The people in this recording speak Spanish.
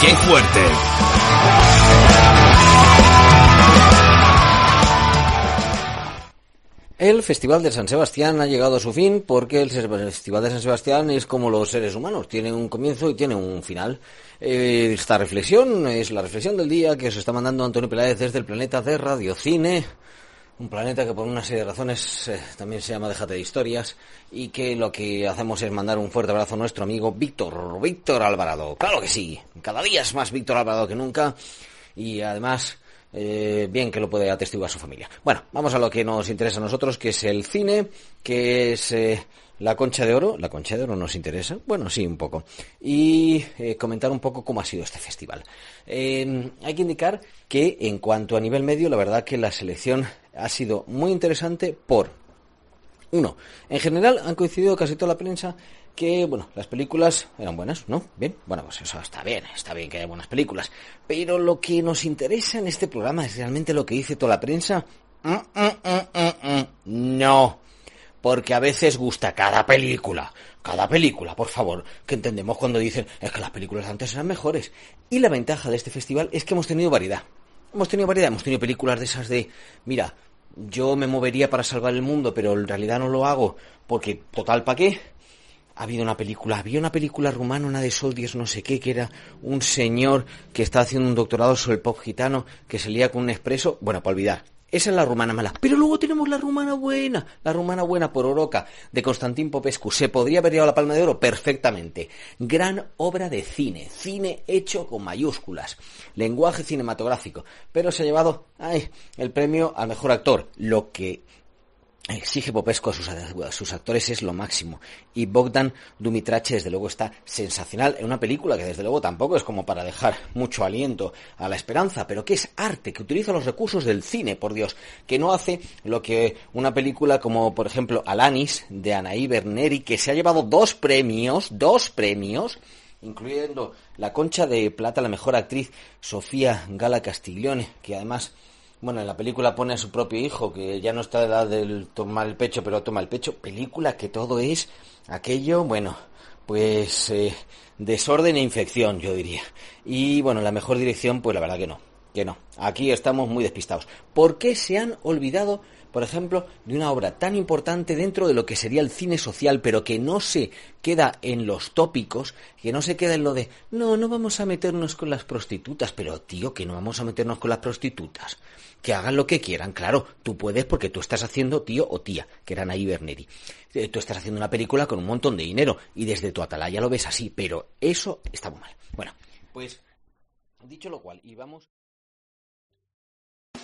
¡Qué fuerte! El Festival de San Sebastián ha llegado a su fin porque el Festival de San Sebastián es como los seres humanos, tiene un comienzo y tiene un final. Eh, esta reflexión es la reflexión del día que se está mandando Antonio Peláez desde el planeta de Radiocine, un planeta que por una serie de razones eh, también se llama Déjate de Historias y que lo que hacemos es mandar un fuerte abrazo a nuestro amigo Víctor, Víctor Alvarado. Claro que sí, cada día es más Víctor Alvarado que nunca y además eh, bien que lo puede atestiguar su familia. Bueno, vamos a lo que nos interesa a nosotros, que es el cine, que es eh, la concha de oro. ¿La concha de oro nos interesa? Bueno, sí, un poco. Y eh, comentar un poco cómo ha sido este festival. Eh, hay que indicar que en cuanto a nivel medio, la verdad que la selección ha sido muy interesante por uno, en general han coincidido casi toda la prensa que, bueno, las películas eran buenas, ¿no? Bien, bueno, pues eso está bien, está bien que haya buenas películas. Pero lo que nos interesa en este programa es realmente lo que dice toda la prensa. Mm, mm, mm. No, porque a veces gusta cada película. Cada película, por favor, que entendemos cuando dicen es que las películas antes eran mejores. Y la ventaja de este festival es que hemos tenido variedad. Hemos tenido variedad, hemos tenido películas de esas de, mira, yo me movería para salvar el mundo, pero en realidad no lo hago porque, total, ¿para qué? Ha habido una película, había una película rumana, una de Soldiers, no sé qué, que era un señor que está haciendo un doctorado sobre el pop gitano, que se lía con un expreso, bueno, para olvidar. Esa es la rumana mala. Pero luego tenemos la rumana buena, la rumana buena por Oroca, de Constantín Popescu. Se podría haber llevado la palma de oro perfectamente. Gran obra de cine, cine hecho con mayúsculas, lenguaje cinematográfico. Pero se ha llevado ay, el premio al mejor actor, lo que exige Popescu a sus, sus actores es lo máximo. Y Bogdan Dumitrache, desde luego, está sensacional en una película que, desde luego, tampoco es como para dejar mucho aliento a la esperanza, pero que es arte, que utiliza los recursos del cine, por Dios, que no hace lo que una película como, por ejemplo, Alanis, de Anaí Berneri, que se ha llevado dos premios, dos premios, incluyendo la concha de plata la mejor actriz Sofía Gala Castiglione, que además bueno, en la película pone a su propio hijo, que ya no está de edad del tomar el pecho, pero toma el pecho. Película que todo es aquello, bueno, pues eh, desorden e infección, yo diría. Y bueno, la mejor dirección, pues la verdad que no, que no. Aquí estamos muy despistados. ¿Por qué se han olvidado, por ejemplo, de una obra tan importante dentro de lo que sería el cine social, pero que no se queda en los tópicos, que no se queda en lo de, no, no vamos a meternos con las prostitutas, pero tío, que no vamos a meternos con las prostitutas que hagan lo que quieran, claro, tú puedes porque tú estás haciendo tío o tía, que eran ahí Berneri. Eh, Tú estás haciendo una película con un montón de dinero y desde tu atalaya lo ves así, pero eso está muy mal. Bueno, pues dicho lo cual, y vamos...